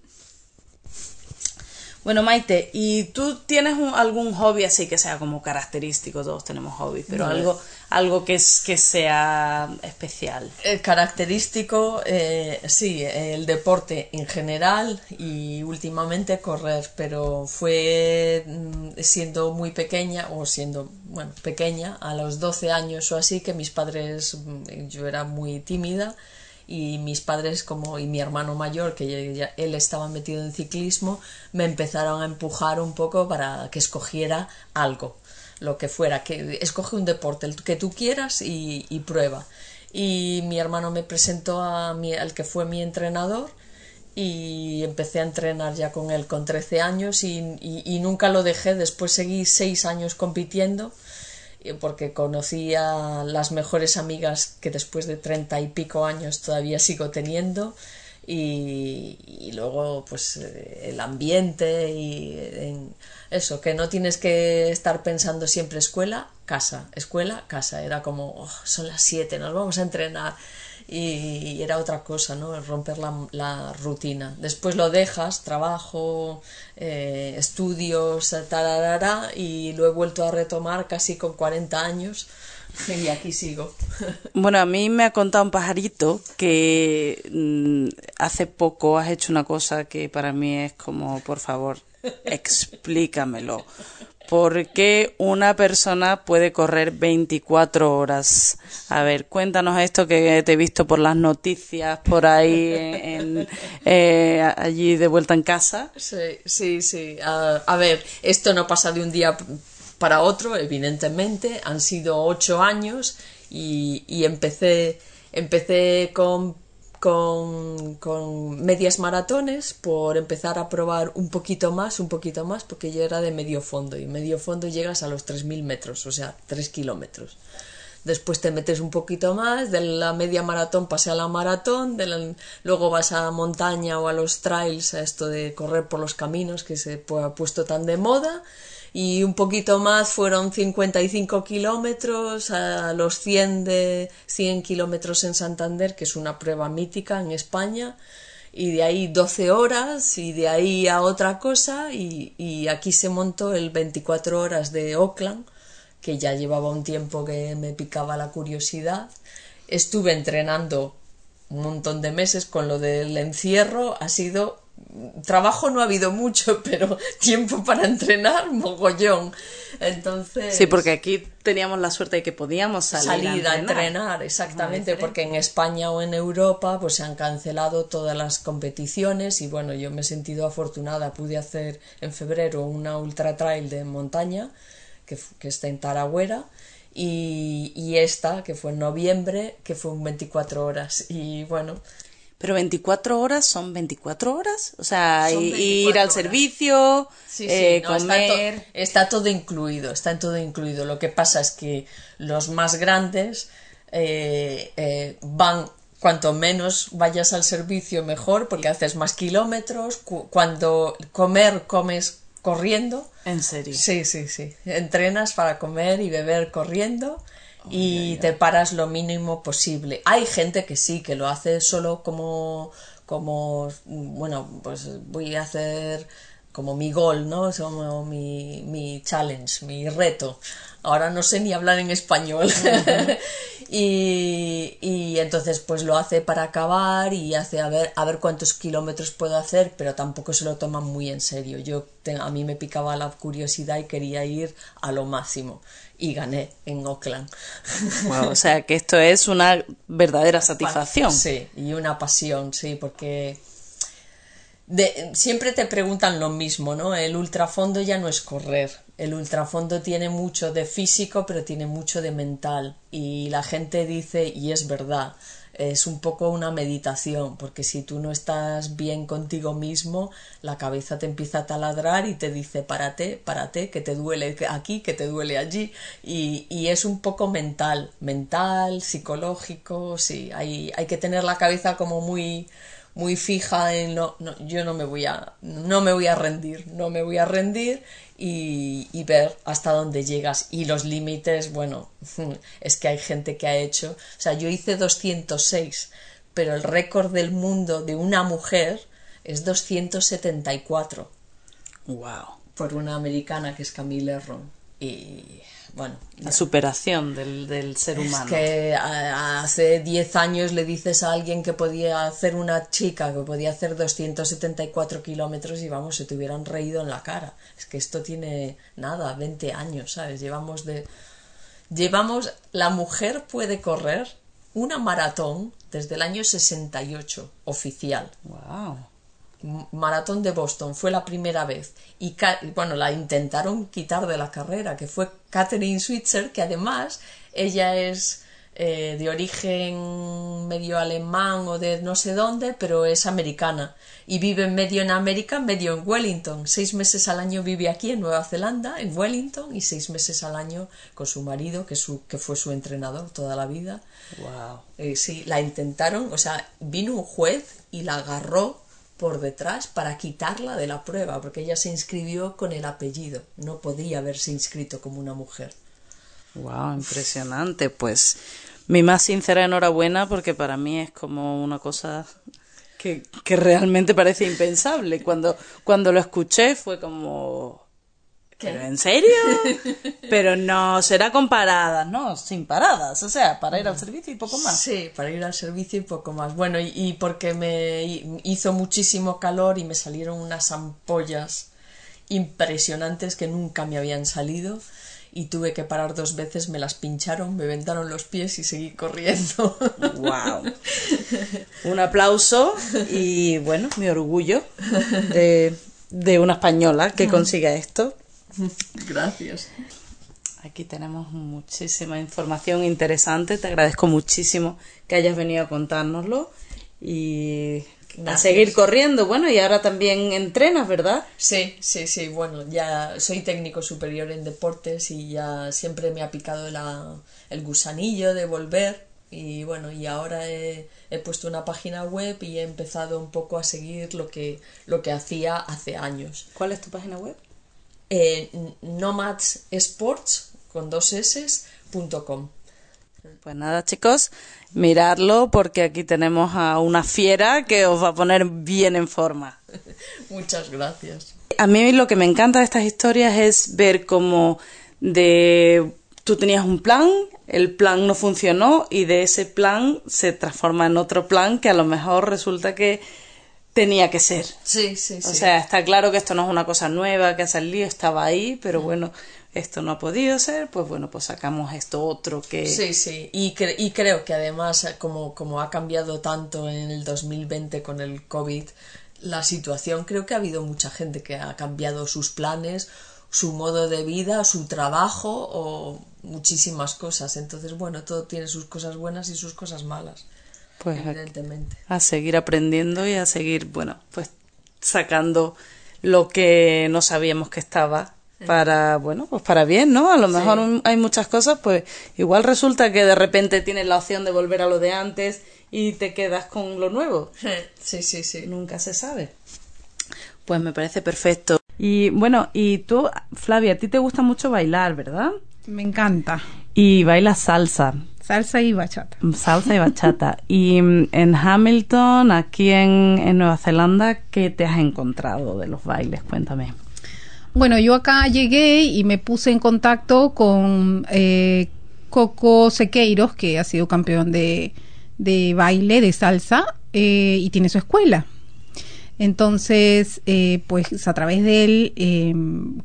Bueno, Maite, ¿y tú tienes un, algún hobby así que sea como característico? Todos tenemos hobbies, pero No. algo, algo que, es, que sea especial. Eh, característico, eh, sí, el deporte en general y últimamente correr, pero fue mm, siendo muy pequeña o siendo, bueno, pequeña, a los 12 años o así, que mis padres, mm, yo era muy tímida y mis padres como y mi hermano mayor que ya- él estaba metido en ciclismo me empezaron a empujar un poco para que escogiera algo lo que fuera que escoge un deporte el que tú quieras y, prueba. Y mi hermano me presentó a mi, al que fue mi entrenador y empecé a entrenar ya con él con 13 años y, y- nunca lo dejé. Después seguí seis años compitiendo porque conocí a las mejores amigas que después de treinta y pico años todavía sigo teniendo. Y, luego pues eh, el ambiente y en- eso, que no tienes que estar pensando siempre escuela, casa, escuela, casa, era como "Oh, son las siete, nos vamos a entrenar y, era otra cosa, ¿no? Romper la, la rutina. Después lo dejas, trabajo, eh, estudios, tararara, y lo he vuelto a retomar casi con 40 años (laughs) y aquí sigo. (laughs) Bueno, a mí me ha contado un pajarito que mm, hace poco has hecho una cosa que para mí es como, por favor, (laughs) explícamelo. ¿Por qué una persona puede correr 24 horas? A ver, cuéntanos esto que te he visto por las noticias, por ahí, en- eh, allí de vuelta en casa. Sí, sí, sí. A, ver, esto no pasa de un día para otro, evidentemente. Han sido ocho años y, y empecé, empecé con, con, medias maratones por empezar a probar un poquito más, un poquito más, porque yo era de medio fondo y medio fondo llegas a los 3.000 metros, o sea, 3 kilómetros. Después te metes un poquito más, de la media maratón pasé a la maratón, de la- luego vas a montaña o a los trails, a esto de correr por los caminos que se ha puesto tan de moda, y un poquito más fueron 55 kilómetros, a los 100 de 100 kilómetros en Santander, que es una prueba mítica en España, y de ahí 12 horas, y de ahí a otra cosa, y, y aquí se montó el 24 horas de Auckland, que ya llevaba un tiempo que me picaba la curiosidad. Estuve entrenando un montón de meses con lo del encierro. Ha sido. Trabajo no ha habido mucho, (laughs) pero tiempo para entrenar, mogollón. Entonces. Sí, porque aquí teníamos la suerte de que podíamos salir, salir a entrenar, exactamente, porque en España o en Europa pues se han cancelado todas las competiciones y bueno, yo me he sentido afortunada, pude hacer en febrero una ultra trail de montaña que está en Taragüera y, y esta que fue en noviembre que fue un 24 horas y bueno, Pero 24 horas son 24 horas, o sea, Son y- 24 ir al horas. servicio, Sí, sí, eh, no, está, comer. to- está todo incluido, está en todo incluido. Lo que pasa es que los más grandes eh, eh, van, cuanto menos vayas al servicio, mejor, porque haces más kilómetros. Cu- cuando comer, comes corriendo. En serio. Sí, sí, sí. Entrenas para comer y beber corriendo y te paras lo mínimo posible. Hay gente que sí, que lo hace solo como, como, bueno, pues voy a hacer como mi gol, ¿no? Como mi, mi challenge, mi reto. Ahora no sé ni hablar en español. (laughs) y, y entonces pues lo hace para acabar y hace a ver, a ver cuántos kilómetros puedo hacer, pero tampoco se lo toman muy en serio. Yo te- a mí me picaba la curiosidad y quería ir a lo máximo. Y gané en. Wow, (laughs) o sea, que esto es una verdadera satisfacción. Sí, y una pasión, sí, porque de- siempre te preguntan lo mismo, ¿no? El ultrafondo ya no es correr. El ultrafondo tiene mucho de físico, pero tiene mucho de mental. Y la gente dice, y es verdad, es un poco una meditación, porque si tú no estás bien contigo mismo, la cabeza te empieza a taladrar y te dice, párate, párate, que te duele aquí, que te duele allí. Y, es un poco mental, mental, psicológico, sí, hay, hay que tener la cabeza como muy muy fija en no, no, yo no me voy a no me voy a rendir no me voy a rendir y, y ver hasta dónde llegas. Y los límites bueno (laughs) es que hay gente que ha hecho o sea yo hice 206 pero el récord del mundo de una mujer es 274 Wow. por una americana que es Camille Herron y bueno La superación del, del ser es humano. que a- hace 10 años le dices a alguien que podía hacer una chica que podía hacer 274 kilómetros y vamos, se te hubieran reído en la cara. Es que esto tiene nada, 20 años, ¿sabes? Llevamos de. Llevamos. La mujer puede correr una maratón desde el año 68, oficial. Wow. Maratón de Boston fue la primera vez y bueno la intentaron quitar de la carrera que fue Catherine Switzer que además ella es eh, de origen medio alemán o de no sé dónde pero es americana y vive medio en América medio en Wellington seis meses al año vive aquí en Nueva Zelanda en Wellington y seis meses al año con su marido que, su, que fue su entrenador toda la vida Wow. eh, sí, la intentaron, o sea, vino un juez y la agarró por detrás para quitarla de la prueba, porque ella se inscribió con el apellido, no podía haberse inscrito como una mujer. Wow, impresionante. Pues mi más sincera enhorabuena porque para mí es como una cosa que, que realmente parece impensable. Cuando, cuando lo escuché fue como... ¿Pero en serio? Pero no, será con paradas, ¿no? Sin paradas, o sea, para ir al servicio y poco más. Sí, para ir al servicio y poco más. Bueno, y, y porque me hi- hizo muchísimo calor y me salieron unas ampollas impresionantes que nunca me habían salido y tuve que parar dos veces, me las pincharon, me vendaron los pies y seguí corriendo. Wow. (laughs) Un aplauso y bueno, mi orgullo de, de una española que consiga esto. (laughs) Gracias. Aquí tenemos muchísima información interesante. Te agradezco muchísimo que hayas venido a contárnoslo y a seguir corriendo. Bueno, y ahora también entrenas, ¿verdad? Sí, sí, sí, bueno, ya soy técnico superior en deportes y ya siempre me ha picado la- el gusanillo de volver y bueno, y ahora he, he puesto una página web y he empezado un poco a seguir lo que, lo que hacía hace años. ¿Cuál es tu página web? Eh, Nomads Sports con dos s punto com. Pues nada, chicos, miradlo porque aquí tenemos a una fiera que os va a poner bien en forma. (laughs) Muchas gracias. A mí lo que me encanta de estas historias es ver cómo de tú tenías un plan, el plan no funcionó y de ese plan se transforma en otro plan que a lo mejor resulta que tenía que ser. Sí, sí, sí. O sea, está claro que esto no es una cosa nueva que ha salido, estaba ahí, pero bueno, esto no ha podido ser, pues bueno, pues sacamos esto otro que... Sí, sí, y, cre- y creo que además, eh, como, como ha cambiado tanto en el 2020 con el COVID, la situación, creo que ha habido mucha gente que ha cambiado sus planes, su modo de vida, su trabajo o muchísimas cosas. Entonces, bueno, todo tiene sus cosas buenas y sus cosas malas, Pues a, evidentemente. a seguir aprendiendo y a seguir, bueno, pues sacando lo que no sabíamos que estaba para, bueno, pues para bien, ¿no? A lo mejor hay muchas cosas, pues igual resulta que de repente tienes la opción de volver a lo de antes y te quedas con lo nuevo. Sí, sí, sí. Nunca se sabe. Pues me parece perfecto. Y bueno, y tú, Flavia, a ti te gusta mucho bailar, ¿verdad? Me encanta. Y bailas salsa, Salsa y bachata. salsa y bachata. y mm, en Hamilton, aquí en, en Nueva Zelanda, ¿qué te has encontrado de los bailes? Cuéntame. Bueno, yo acá llegué y me puse en contacto con eh, Coco Sequeiros, que ha sido campeón de, de baile, de salsa, eh, y tiene su escuela. Entonces, eh, pues a través de él eh,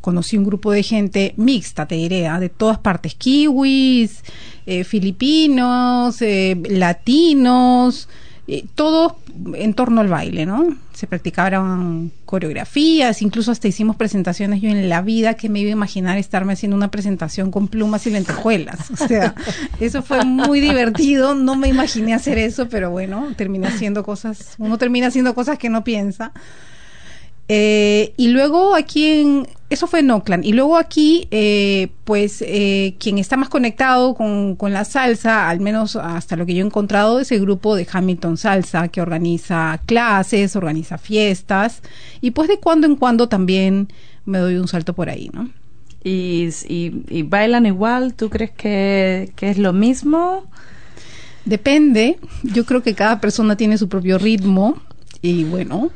conocí un grupo de gente mixta, te diré, ¿ah? de todas partes, kiwis, eh, filipinos, eh, latinos, eh, todo en torno al baile, ¿no? Se practicaban coreografías, incluso hasta hicimos presentaciones. Yo en la vida que me iba a imaginar estarme haciendo una presentación con plumas y lentejuelas. O sea, eso fue muy divertido. No me imaginé hacer eso, pero bueno, terminé haciendo cosas. Uno termina haciendo cosas que no piensa. Eh, y luego aquí en, eso fue en Oakland, y luego aquí, eh, pues eh, quien está más conectado con, con, la salsa, al menos hasta lo que yo he encontrado, es el grupo de Hamilton Salsa, que organiza clases, organiza fiestas, y pues de cuando en cuando también me doy un salto por ahí, ¿no? ¿Y, y, y bailan igual? ¿Tú crees que, que es lo mismo? Depende, yo creo que cada persona tiene su propio ritmo, y bueno,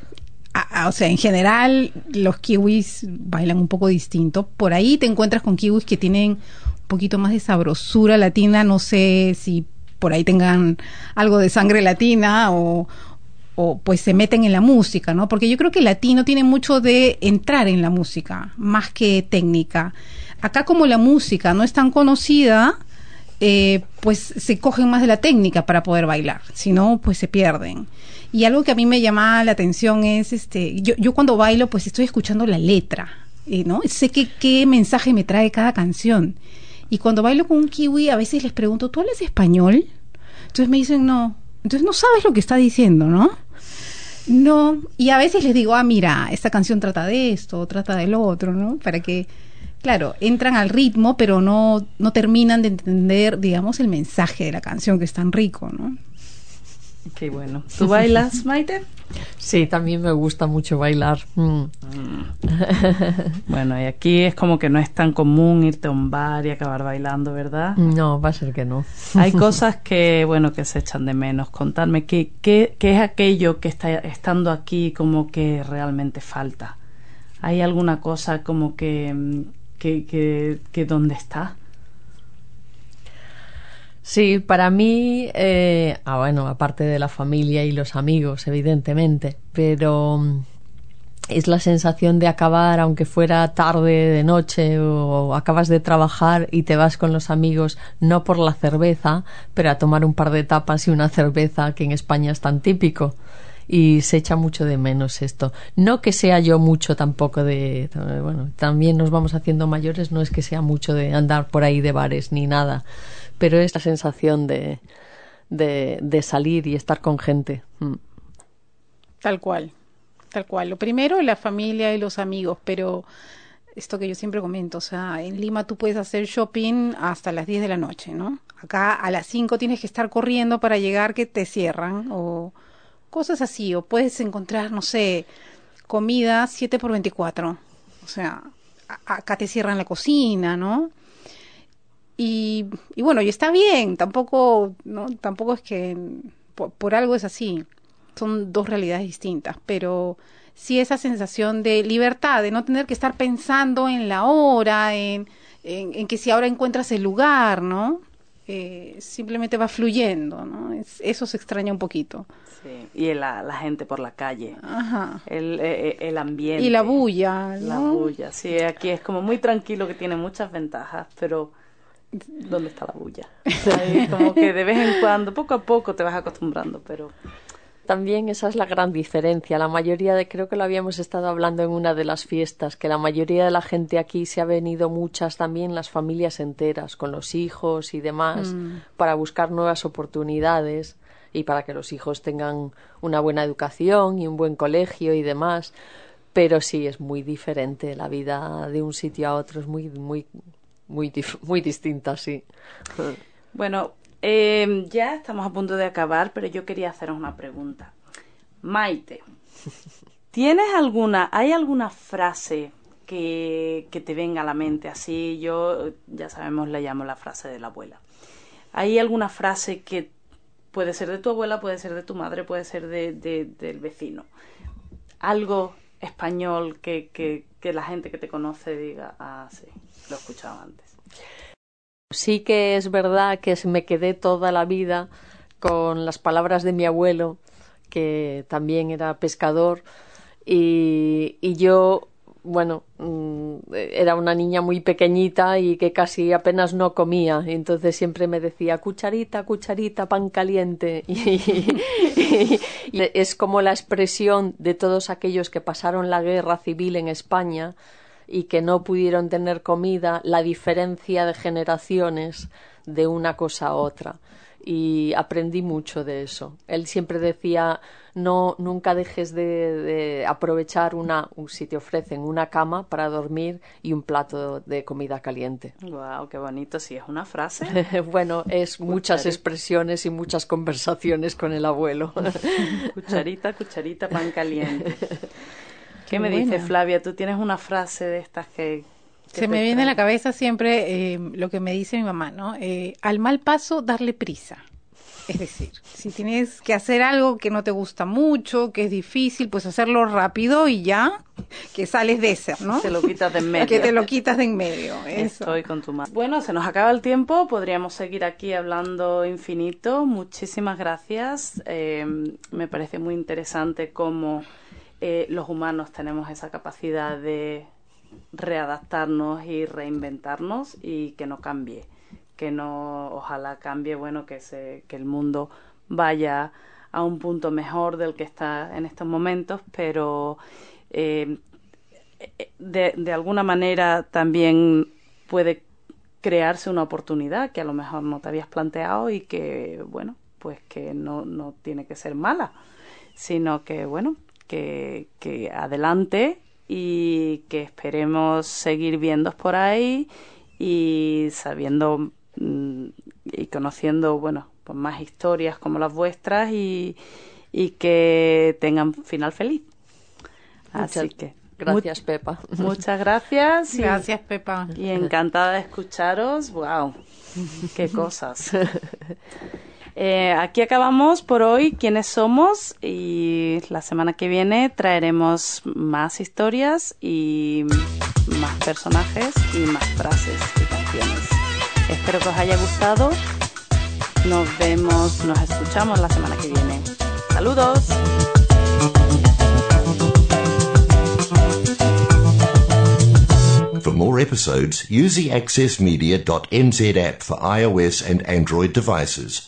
o sea, en general los kiwis bailan un poco distinto. Por ahí te encuentras con kiwis que tienen un poquito más de sabrosura latina. No sé si por ahí tengan algo de sangre latina o, o pues se meten en la música, ¿no? Porque yo creo que el latino tiene mucho de entrar en la música, más que técnica. Acá como la música no es tan conocida, eh, pues se cogen más de la técnica para poder bailar, si no, pues se pierden. Y algo que a mí me llama la atención es, este, yo, yo cuando bailo, pues estoy escuchando la letra, eh, ¿no? Sé qué mensaje me trae cada canción. Y cuando bailo con un kiwi, a veces les pregunto, ¿tú hablas español? Entonces me dicen, no. Entonces no sabes lo que está diciendo, ¿no? No. Y a veces les digo, ah, mira, esta canción trata de esto, trata del otro, ¿no? Para que, claro, entran al ritmo, pero no, no terminan de entender, digamos, el mensaje de la canción, que es tan rico, ¿no? Qué bueno. ¿Tú bailas, Maite? Sí, también me gusta mucho bailar. Mm. bueno, y aquí es como que no es tan común irte a un bar y acabar bailando, ¿verdad? No, va a ser que no. Hay (laughs) cosas que, bueno, que se echan de menos. Contarme, ¿qué, qué, qué es aquello que está estando aquí como que realmente falta? ¿Hay alguna cosa como que, que, que, que dónde está? Sí, para mí, eh, ah, bueno, aparte de la familia y los amigos, evidentemente, pero mm, es la sensación de acabar, aunque fuera tarde de noche o acabas de trabajar y te vas con los amigos, no por la cerveza, pero a tomar un par de tapas y una cerveza, que en España es tan típico. Y se echa mucho de menos esto. No que sea yo mucho tampoco de. Bueno, también nos vamos haciendo mayores, no es que sea mucho de andar por ahí de bares ni nada pero es la sensación de, de, salir y estar con gente. Mm. Tal cual, tal cual. Lo primero, la familia y los amigos, pero esto que yo siempre comento, o sea, en Lima tú puedes hacer shopping hasta las 10 de la noche, ¿no? Acá a las 5 tienes que estar corriendo para llegar que te cierran o cosas así, o puedes encontrar, no sé, comida 7 por 24. O sea, acá te cierran la cocina, ¿no? Y, y bueno, y está bien, tampoco, ¿no? tampoco es que por, algo es así, son dos realidades distintas, pero sí esa sensación de libertad, de no tener que estar pensando en la hora, en, en, que si ahora encuentras el lugar, ¿no? Eh, simplemente va fluyendo, ¿no? eso se extraña un poquito. Sí, y la, la gente por la calle, Ajá. El, eh, eh, el, ambiente. Y la bulla, ¿no? La bulla, sí, aquí es como muy tranquilo, que tiene muchas ventajas, pero ¿dónde está la bulla? como que de vez en cuando, poco a poco te vas acostumbrando, pero también esa es la gran diferencia. La mayoría de, creo que lo habíamos estado hablando en una de las fiestas, que la mayoría de la gente aquí se ha venido muchas también las familias enteras, con los hijos y demás, mm. para buscar nuevas oportunidades y para que los hijos tengan una buena educación y un buen colegio y demás. Pero sí, es muy diferente la vida de un sitio a otro, es muy, muy, muy, muy distinta, sí. Bueno, eh, ya estamos a punto de acabar, pero yo quería haceros una pregunta. Maite, (laughs) ¿tienes alguna, hay alguna frase que, que te venga a la mente? Así yo, ya sabemos, le llamo la frase de la abuela. ¿Hay alguna frase que puede ser de tu abuela, puede ser de tu madre, puede ser de, de del vecino? Algo español que, que, que la gente que te conoce diga, ah, sí, lo he escuchado antes. Sí que es verdad que me quedé toda la vida con las palabras de mi abuelo, que también era pescador, y, y yo bueno, mm, era una niña muy pequeñita y que casi apenas no comía. Entonces siempre me decía, cucharita, cucharita, pan caliente. (laughs) Y, es como la expresión de todos aquellos que pasaron la guerra civil en España y que no pudieron tener comida, la diferencia de generaciones de una cosa a otra y aprendí mucho de eso. Él siempre decía no nunca dejes de, aprovechar una si te ofrecen una cama para dormir y un plato de comida caliente. Wow, qué bonito, sí es una frase. (laughs) bueno, es muchas expresiones y muchas conversaciones con el abuelo. (laughs) cucharita, cucharita, pan caliente. (laughs) ¿Qué, me dice Flavia? Tú tienes una frase de estas que se me viene a la cabeza siempre eh, lo que me dice mi mamá, ¿no? Eh, al mal paso, darle prisa. Es decir, si tienes que hacer algo que no te gusta mucho, que es difícil, pues hacerlo rápido y ya que sales de ese, ¿no? Te lo quitas de en medio. (laughs) Que te lo quitas de en medio. Estoy con tu madre. Bueno, se nos acaba el tiempo, podríamos seguir aquí hablando infinito. Muchísimas gracias. Eh, me parece muy interesante cómo los humanos tenemos esa capacidad de readaptarnos y reinventarnos y que no cambie que no ojalá cambie bueno que se que el mundo vaya a un punto mejor del que está en estos momentos pero eh, de, de alguna manera también puede crearse una oportunidad que a lo mejor no te habías planteado y que bueno pues que no, no tiene que ser mala sino que bueno que, que adelante y que esperemos seguir viendo por ahí y sabiendo mm, y conociendo, bueno, pues más historias como las vuestras y, y que tengan final feliz. Así que gracias Pepa. (laughs) Muchas gracias. gracias Pepa. Y encantada de escucharos. Wow, qué cosas. (laughs) Eh, aquí acabamos por hoy quiénes somos y la semana que viene traeremos más historias y más personajes y más frases y canciones. Espero que os haya gustado. Nos vemos, nos escuchamos la semana que viene. Saludos. For more episodes, use the accessmedia.nz for iOS and Android devices,